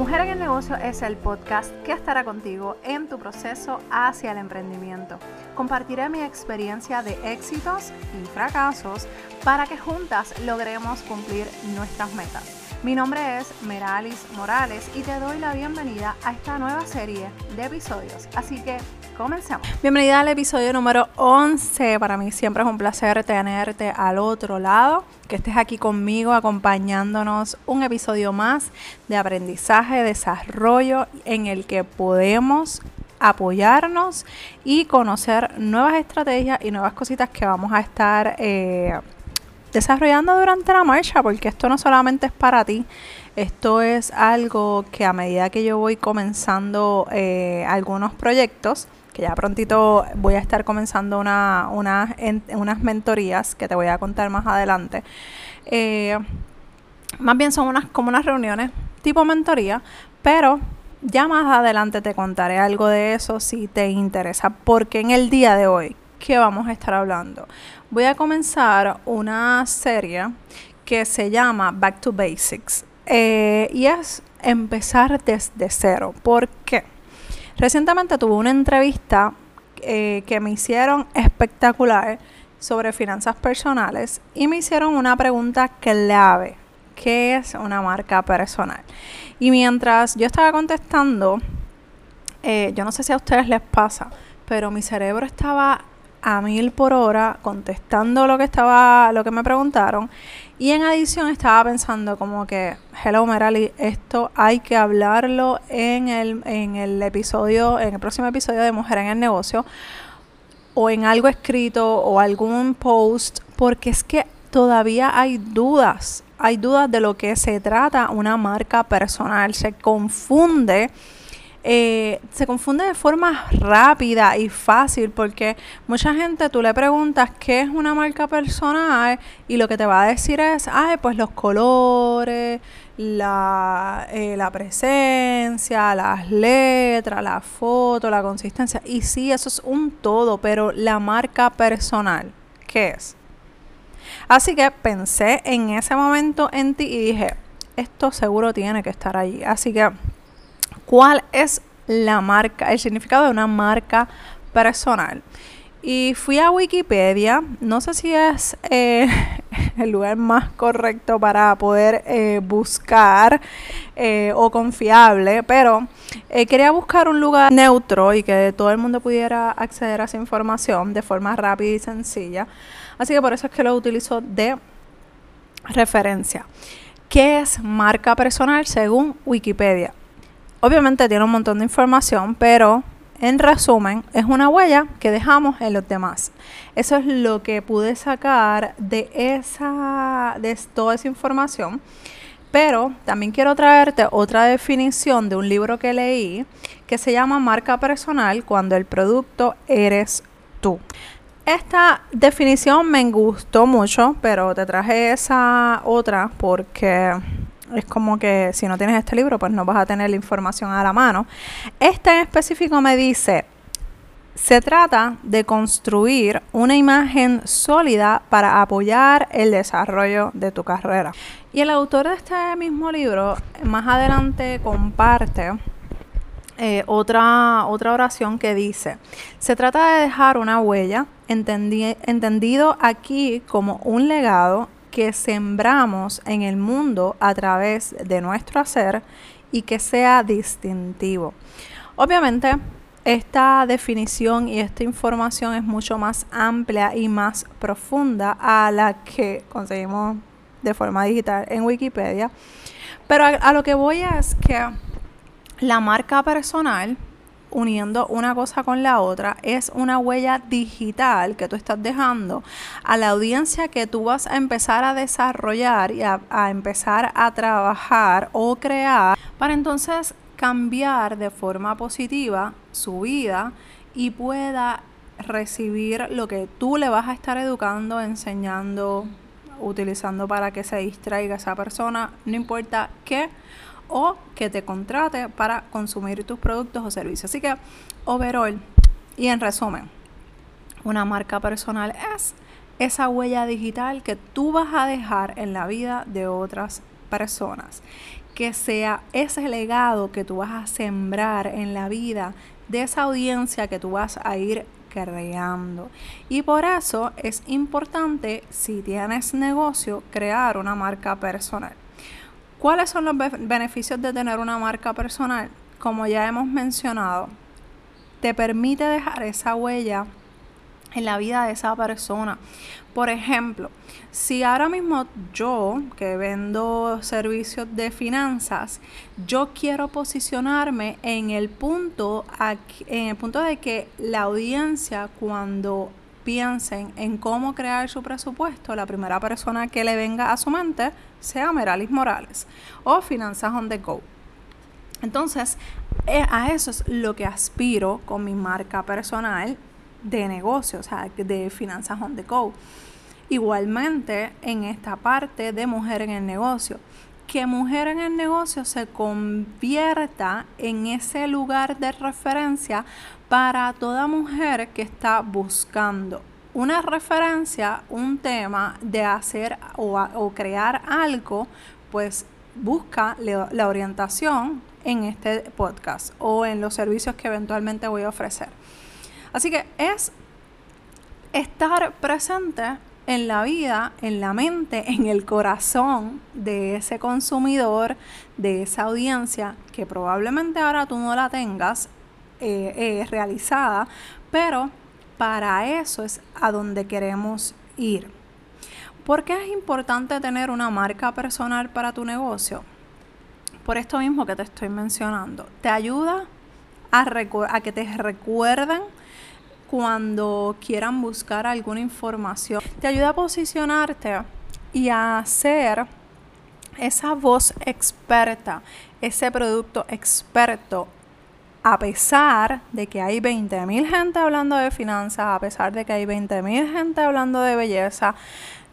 Mujer en el Negocio es el podcast que estará contigo en tu proceso hacia el emprendimiento. Compartiré mi experiencia de éxitos y fracasos para que juntas logremos cumplir nuestras metas. Mi nombre es Meralis Morales y te doy la bienvenida a esta nueva serie de episodios. Así que comencemos. Bienvenida al episodio número 11. Para mí siempre es un placer tenerte al otro lado, que estés aquí conmigo acompañándonos un episodio más de aprendizaje, desarrollo en el que podemos apoyarnos y conocer nuevas estrategias y nuevas cositas que vamos a estar eh, desarrollando durante la marcha, porque esto no solamente es para ti, esto es algo que a medida que yo voy comenzando eh, algunos proyectos, que ya prontito voy a estar comenzando una, unas mentorías que te voy a contar más adelante. Eh, más bien son unas como unas reuniones tipo mentoría, pero ya más adelante te contaré algo de eso si te interesa, porque en el día de hoy, ¿qué vamos a estar hablando? Voy a comenzar una serie que se llama Back to Basics eh, y es empezar desde cero. ¿Por qué? Recientemente tuve una entrevista eh, que me hicieron espectacular sobre finanzas personales y me hicieron una pregunta clave. ¿Qué es una marca personal? Y mientras yo estaba contestando, eh, yo no sé si a ustedes les pasa, pero mi cerebro estaba a mil por hora contestando lo que estaba, lo que me preguntaron. Y en adición estaba pensando como que, hello Merali, esto hay que hablarlo en el, en el episodio, en el próximo episodio de Mujer en el Negocio, o en algo escrito o algún post, porque es que todavía hay dudas, hay dudas de lo que se trata una marca personal, se confunde eh, se confunde de forma rápida y fácil porque mucha gente tú le preguntas qué es una marca personal y lo que te va a decir es, ay, pues los colores, la, eh, la presencia, las letras, la foto, la consistencia. Y sí, eso es un todo, pero la marca personal, ¿qué es? Así que pensé en ese momento en ti y dije, esto seguro tiene que estar allí. Así que cuál es la marca, el significado de una marca personal. Y fui a Wikipedia, no sé si es eh, el lugar más correcto para poder eh, buscar eh, o confiable, pero quería buscar un lugar neutro y que todo el mundo pudiera acceder a esa información de forma rápida y sencilla. Así que por eso es que lo utilizo de referencia. ¿Qué es marca personal según Wikipedia? Obviamente tiene un montón de información, pero en resumen es una huella que dejamos en los demás. Eso es lo que pude sacar de esa de toda esa información. Pero también quiero traerte otra definición de un libro que leí que se llama marca personal cuando el producto eres tú. Esta definición me gustó mucho, pero te traje esa otra porque es como que si no tienes este libro, pues no vas a tener la información a la mano. Este en específico me dice, se trata de construir una imagen sólida para apoyar el desarrollo de tu carrera. Y el autor de este mismo libro más adelante comparte eh, otra, otra oración que dice, se trata de dejar una huella, entendido aquí como un legado que sembramos en el mundo a través de nuestro hacer y que sea distintivo. Obviamente, esta definición y esta información es mucho más amplia y más profunda a la que conseguimos de forma digital en Wikipedia. Pero a, lo que voy es que la marca personal uniendo una cosa con la otra, es una huella digital que tú estás dejando a la audiencia que tú vas a empezar a desarrollar y a, empezar a trabajar o crear para entonces cambiar de forma positiva su vida y pueda recibir lo que tú le vas a estar educando, enseñando, utilizando para que se distraiga esa persona, no importa qué o que te contrate para consumir tus productos o servicios. Así que, overall, y en resumen, una marca personal es esa huella digital que tú vas a dejar en la vida de otras personas. que sea ese legado que tú vas a sembrar en la vida de esa audiencia que tú vas a ir creando. Y por eso es importante, si tienes negocio, crear una marca personal. ¿Cuáles son los beneficios de tener una marca personal? Como ya hemos mencionado, te permite dejar esa huella en la vida de esa persona. Por ejemplo, si ahora mismo yo, que vendo servicios de finanzas, yo quiero posicionarme en el punto, en el punto de que la audiencia cuando piensen en cómo crear su presupuesto, la primera persona que le venga a su mente sea Meralis Morales o Finanzas on the Go. Entonces, eh, a eso es lo que aspiro con mi marca personal de negocio, o sea, de Finanzas on the Go. Igualmente, en esta parte de mujer en el negocio, que mujer en el negocio se convierta en ese lugar de referencia para toda mujer que está buscando una referencia, un tema de hacer o, crear algo, pues busca la orientación en este podcast o en los servicios que eventualmente voy a ofrecer. Así que es estar presente en la vida, en la mente, en el corazón de ese consumidor, de esa audiencia que probablemente ahora tú no la tengas eh, eh, realizada, pero para eso es a donde queremos ir. ¿Por qué es importante tener una marca personal para tu negocio? Por esto mismo que te estoy mencionando. Te ayuda a, a que te recuerden cuando quieran buscar alguna información. Te ayuda a posicionarte y a ser esa voz experta, ese producto experto, a pesar de que hay 20.000 gente hablando de finanzas, a pesar de que hay 20.000 gente hablando de belleza,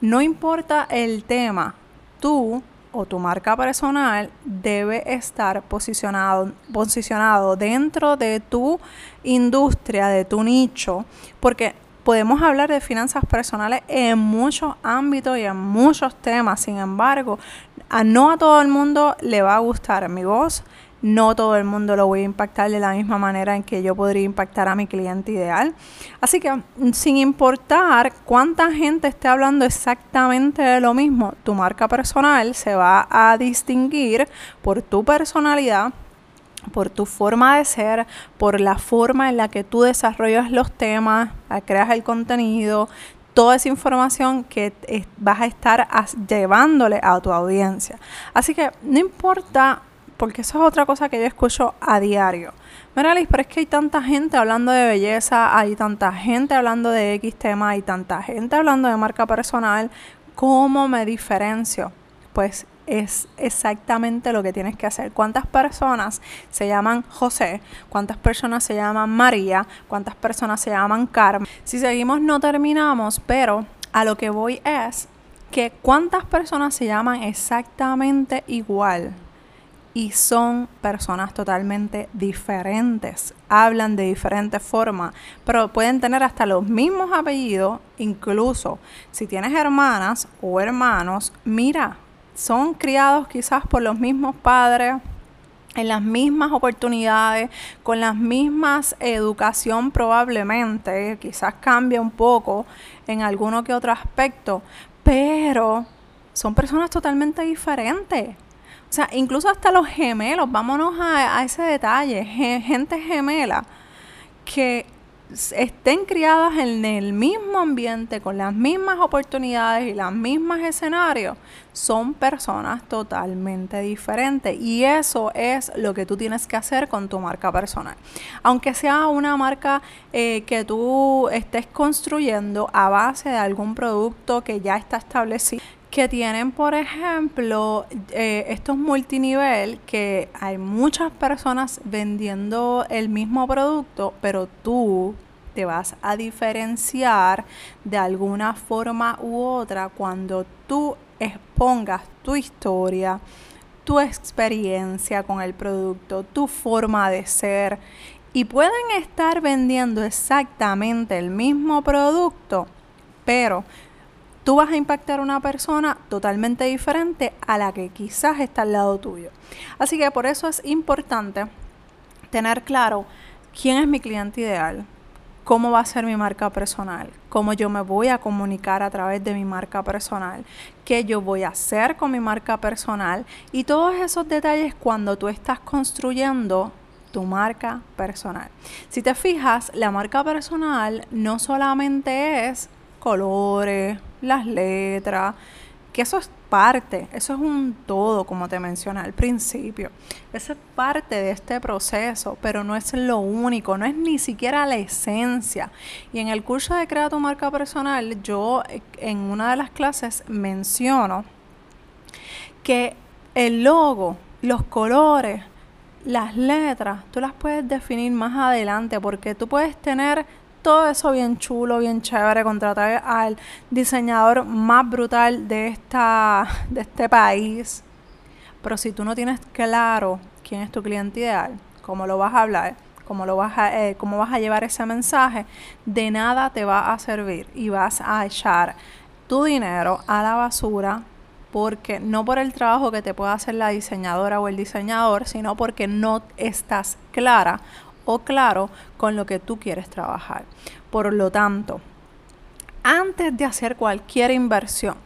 no importa el tema, tú o tu marca personal debe estar posicionado, posicionado dentro de tu industria, de tu nicho, porque podemos hablar de finanzas personales en muchos ámbitos y en muchos temas. Sin embargo, a no a todo el mundo le va a gustar mi voz, no todo el mundo lo voy a impactar de la misma manera en que yo podría impactar a mi cliente ideal. Así que mm, sin importar cuánta gente esté hablando exactamente de lo mismo, tu marca personal se va a distinguir por tu personalidad, por tu forma de ser, por la forma en la que tú desarrollas los temas, creas el contenido, toda esa información que vas a estar llevándole a tu audiencia. Así que no importa porque eso es otra cosa que yo escucho a diario. Mira, pero es que hay tanta gente hablando de belleza, hay tanta gente hablando de X tema, hay tanta gente hablando de marca personal. ¿Cómo me diferencio? Pues es exactamente lo que tienes que hacer. ¿Cuántas personas se llaman José? ¿Cuántas personas se llaman María? ¿Cuántas personas se llaman Carmen? Si seguimos no terminamos, pero a lo que voy es que cuántas personas se llaman exactamente igual y son personas totalmente diferentes, hablan de diferentes formas, pero pueden tener hasta los mismos apellidos, incluso si tienes hermanas o hermanos, mira, son criados quizás por los mismos padres, en las mismas oportunidades, con las mismas educación probablemente, quizás cambia un poco en alguno que otro aspecto, pero son personas totalmente diferentes. O sea, incluso hasta los gemelos, vámonos a, ese detalle, gente gemela que estén criadas en el mismo ambiente, con las mismas oportunidades y los mismos escenarios, son personas totalmente diferentes. Y eso es lo que tú tienes que hacer con tu marca personal. Aunque sea una marca eh, que tú estés construyendo a base de algún producto que ya está establecido que tienen, por ejemplo, eh, estos multinivel, que hay muchas personas vendiendo el mismo producto, pero tú te vas a diferenciar de alguna forma u otra cuando tú expongas tu historia, tu experiencia con el producto, tu forma de ser. Y pueden estar vendiendo exactamente el mismo producto, pero tú vas a impactar a una persona totalmente diferente a la que quizás está al lado tuyo. Así que por eso es importante tener claro quién es mi cliente ideal, cómo va a ser mi marca personal, cómo yo me voy a comunicar a través de mi marca personal, qué yo voy a hacer con mi marca personal y todos esos detalles cuando tú estás construyendo tu marca personal. Si te fijas, la marca personal no solamente es colores, las letras, que eso es parte, eso es un todo, como te mencioné al principio. Eso es parte de este proceso, pero no es lo único, no es ni siquiera la esencia. Y en el curso de Crea tu marca personal, yo en una de las clases menciono que el logo, los colores, las letras, tú las puedes definir más adelante porque tú puedes tener todo eso bien chulo, bien chévere, contratar al diseñador más brutal de, esta, de este país. Pero si tú no tienes claro quién es tu cliente ideal, cómo lo vas a hablar, cómo, lo vas a, eh, cómo vas a llevar ese mensaje, de nada te va a servir y vas a echar tu dinero a la basura porque no por el trabajo que te pueda hacer la diseñadora o el diseñador, sino porque no estás clara o claro con lo que tú quieres trabajar. Por lo tanto, antes de hacer cualquier inversión,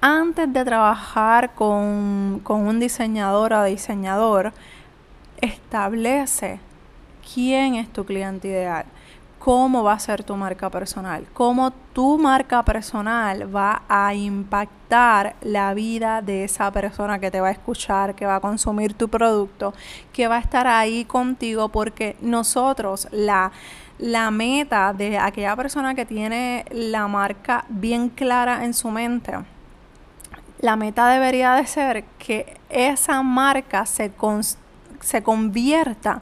antes de trabajar con, con un diseñador o diseñador, establece quién es tu cliente ideal cómo va a ser tu marca personal, cómo tu marca personal va a impactar la vida de esa persona que te va a escuchar, que va a consumir tu producto, que va a estar ahí contigo, porque nosotros la la meta de aquella persona que tiene la marca bien clara en su mente, la meta debería de ser que esa marca se, se convierta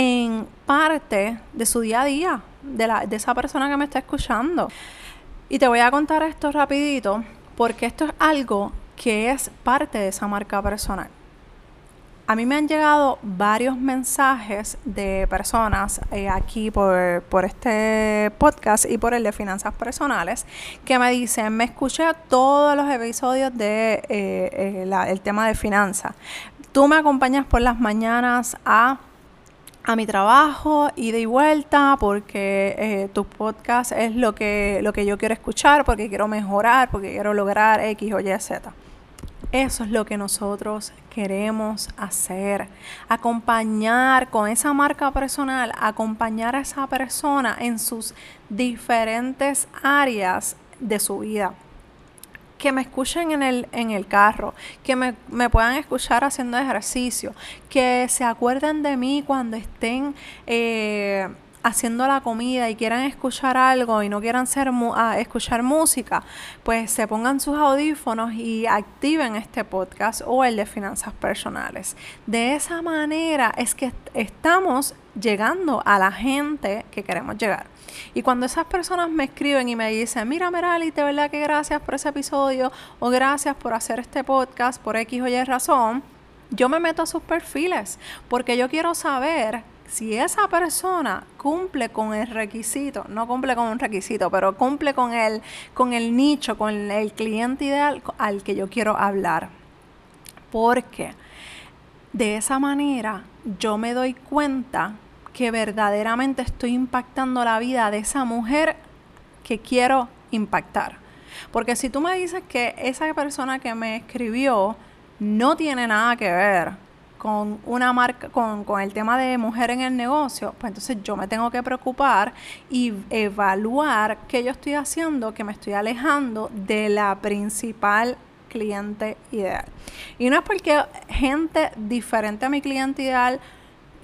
en parte de su día a día, de, la, de esa persona que me está escuchando. Y te voy a contar esto rapidito, porque esto es algo que es parte de esa marca personal. A mí me han llegado varios mensajes de personas eh, aquí por, por, este podcast y por el de finanzas personales que me dicen, me escuché todos los episodios de eh, eh, el tema de finanzas. Tú me acompañas por las mañanas a a mi trabajo, ida y vuelta, porque eh, tu podcast es lo que, lo que yo quiero escuchar, porque quiero mejorar, porque quiero lograr X o Y, Z. Eso es lo que nosotros queremos hacer. Acompañar con esa marca personal, acompañar a esa persona en sus diferentes áreas de su vida que me escuchen en el, en el carro, que me, puedan escuchar haciendo ejercicio, que se acuerden de mí cuando estén eh, haciendo la comida y quieran escuchar algo y no quieran ser ah, escuchar música, pues se pongan sus audífonos y activen este podcast o el de finanzas personales. De esa manera es que estamos llegando a la gente que queremos llegar. Y cuando esas personas me escriben y me dicen, mira Merali, de verdad que gracias por ese episodio o gracias por hacer este podcast por X o Y razón, yo me meto a sus perfiles porque yo quiero saber si esa persona cumple con el requisito, no cumple con un requisito, pero cumple con el, con el nicho, con el cliente ideal al que yo quiero hablar. Porque de esa manera yo me doy cuenta que verdaderamente estoy impactando la vida de esa mujer que quiero impactar. Porque si tú me dices que esa persona que me escribió no tiene nada que ver con una marca, con, con, el tema de mujer en el negocio, pues entonces yo me tengo que preocupar y evaluar qué yo estoy haciendo, que me estoy alejando de la principal cliente ideal. Y no es porque gente diferente a mi cliente ideal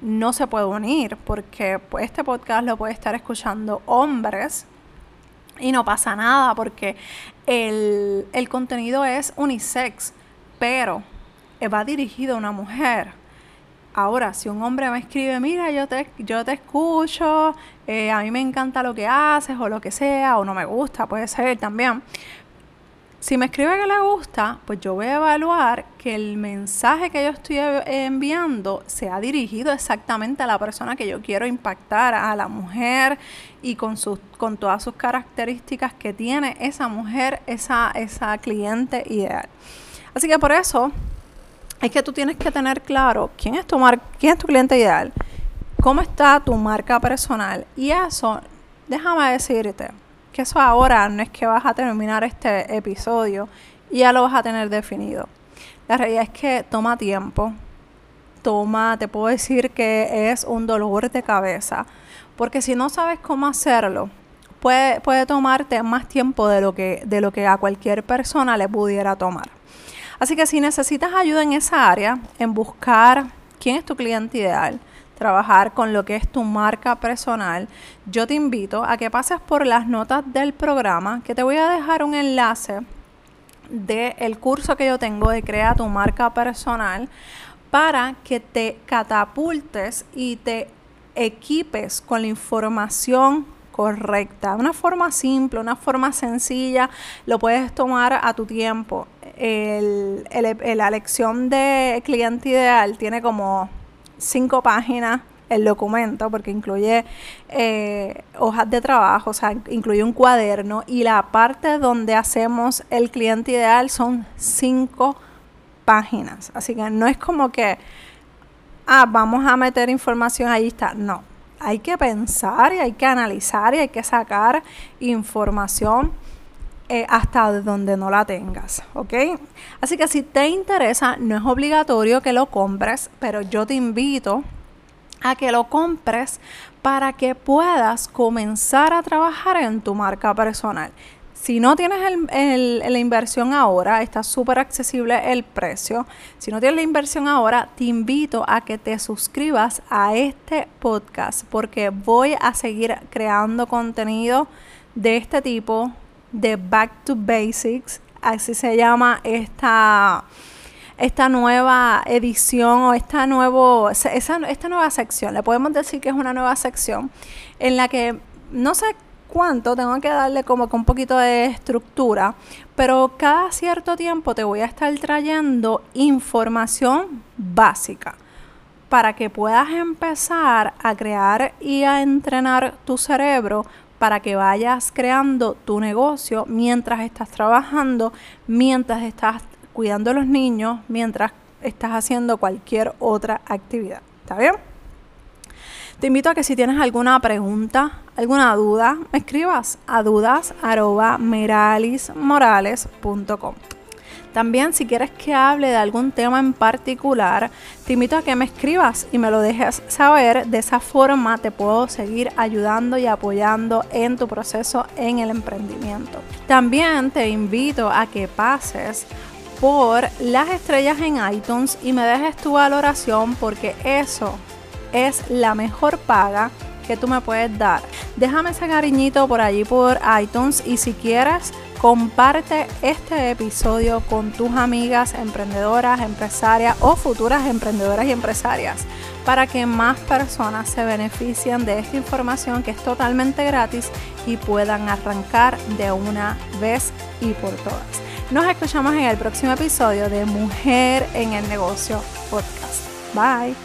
no se puede unir, porque este podcast lo puede estar escuchando hombres y no pasa nada, porque el, el contenido es unisex, pero va dirigido a una mujer. Ahora, si un hombre me escribe, mira, yo te, yo te escucho, eh, a mí me encanta lo que haces o lo que sea, o no me gusta, puede ser también. Si me escribe que le gusta, pues yo voy a evaluar que el mensaje que yo estoy enviando sea dirigido exactamente a la persona que yo quiero impactar, a la mujer y con, sus, con todas sus características que tiene esa mujer, esa, esa cliente ideal. Así que por eso es que tú tienes que tener claro quién es tu, quién es tu cliente ideal, cómo está tu marca personal y eso, déjame decirte, que eso ahora no es que vas a terminar este episodio y ya lo vas a tener definido. La realidad es que toma tiempo, toma, te puedo decir que es un dolor de cabeza, porque si no sabes cómo hacerlo, puede, puede tomarte más tiempo de lo, que, de lo que a cualquier persona le pudiera tomar. Así que si necesitas ayuda en esa área, en buscar quién es tu cliente ideal, trabajar con lo que es tu marca personal, yo te invito a que pases por las notas del programa, que te voy a dejar un enlace del curso que yo tengo de Crea tu marca personal para que te catapultes y te equipes con la información correcta, una forma simple, una forma sencilla, lo puedes tomar a tu tiempo. La lección de cliente ideal tiene como cinco páginas el documento porque incluye eh, hojas de trabajo, o sea, incluye un cuaderno y la parte donde hacemos el cliente ideal son cinco páginas. Así que no es como que, ah, vamos a meter información, ahí está. No, hay que pensar y hay que analizar y hay que sacar información eh, hasta donde no la tengas, ¿ok? Así que si te interesa, no es obligatorio que lo compres, pero yo te invito a que lo compres para que puedas comenzar a trabajar en tu marca personal. Si no tienes la inversión ahora, está súper accesible el precio. Si no tienes la inversión ahora, te invito a que te suscribas a este podcast porque voy a seguir creando contenido de este tipo de Back to Basics, así se llama esta, esta nueva edición o esta, nuevo, esta nueva sección. Le podemos decir que es una nueva sección en la que no sé cuánto, tengo que darle como que un poquito de estructura, pero cada cierto tiempo te voy a estar trayendo información básica para que puedas empezar a crear y a entrenar tu cerebro para que vayas creando tu negocio mientras estás trabajando, mientras estás cuidando a los niños, mientras estás haciendo cualquier otra actividad. ¿Está bien? Te invito a que si tienes alguna pregunta, alguna duda, me escribas a dudas.meralismorales.com. También si quieres que hable de algún tema en particular, te invito a que me escribas y me lo dejes saber. De esa forma te puedo seguir ayudando y apoyando en tu proceso en el emprendimiento. También te invito a que pases por las estrellas en iTunes y me dejes tu valoración porque eso es la mejor paga que tú me puedes dar. Déjame ese cariñito por allí por iTunes y si quieres comparte este episodio con tus amigas emprendedoras, empresarias o futuras emprendedoras y empresarias para que más personas se beneficien de esta información que es totalmente gratis y puedan arrancar de una vez y por todas. Nos escuchamos en el próximo episodio de Mujer en el Negocio Podcast. Bye.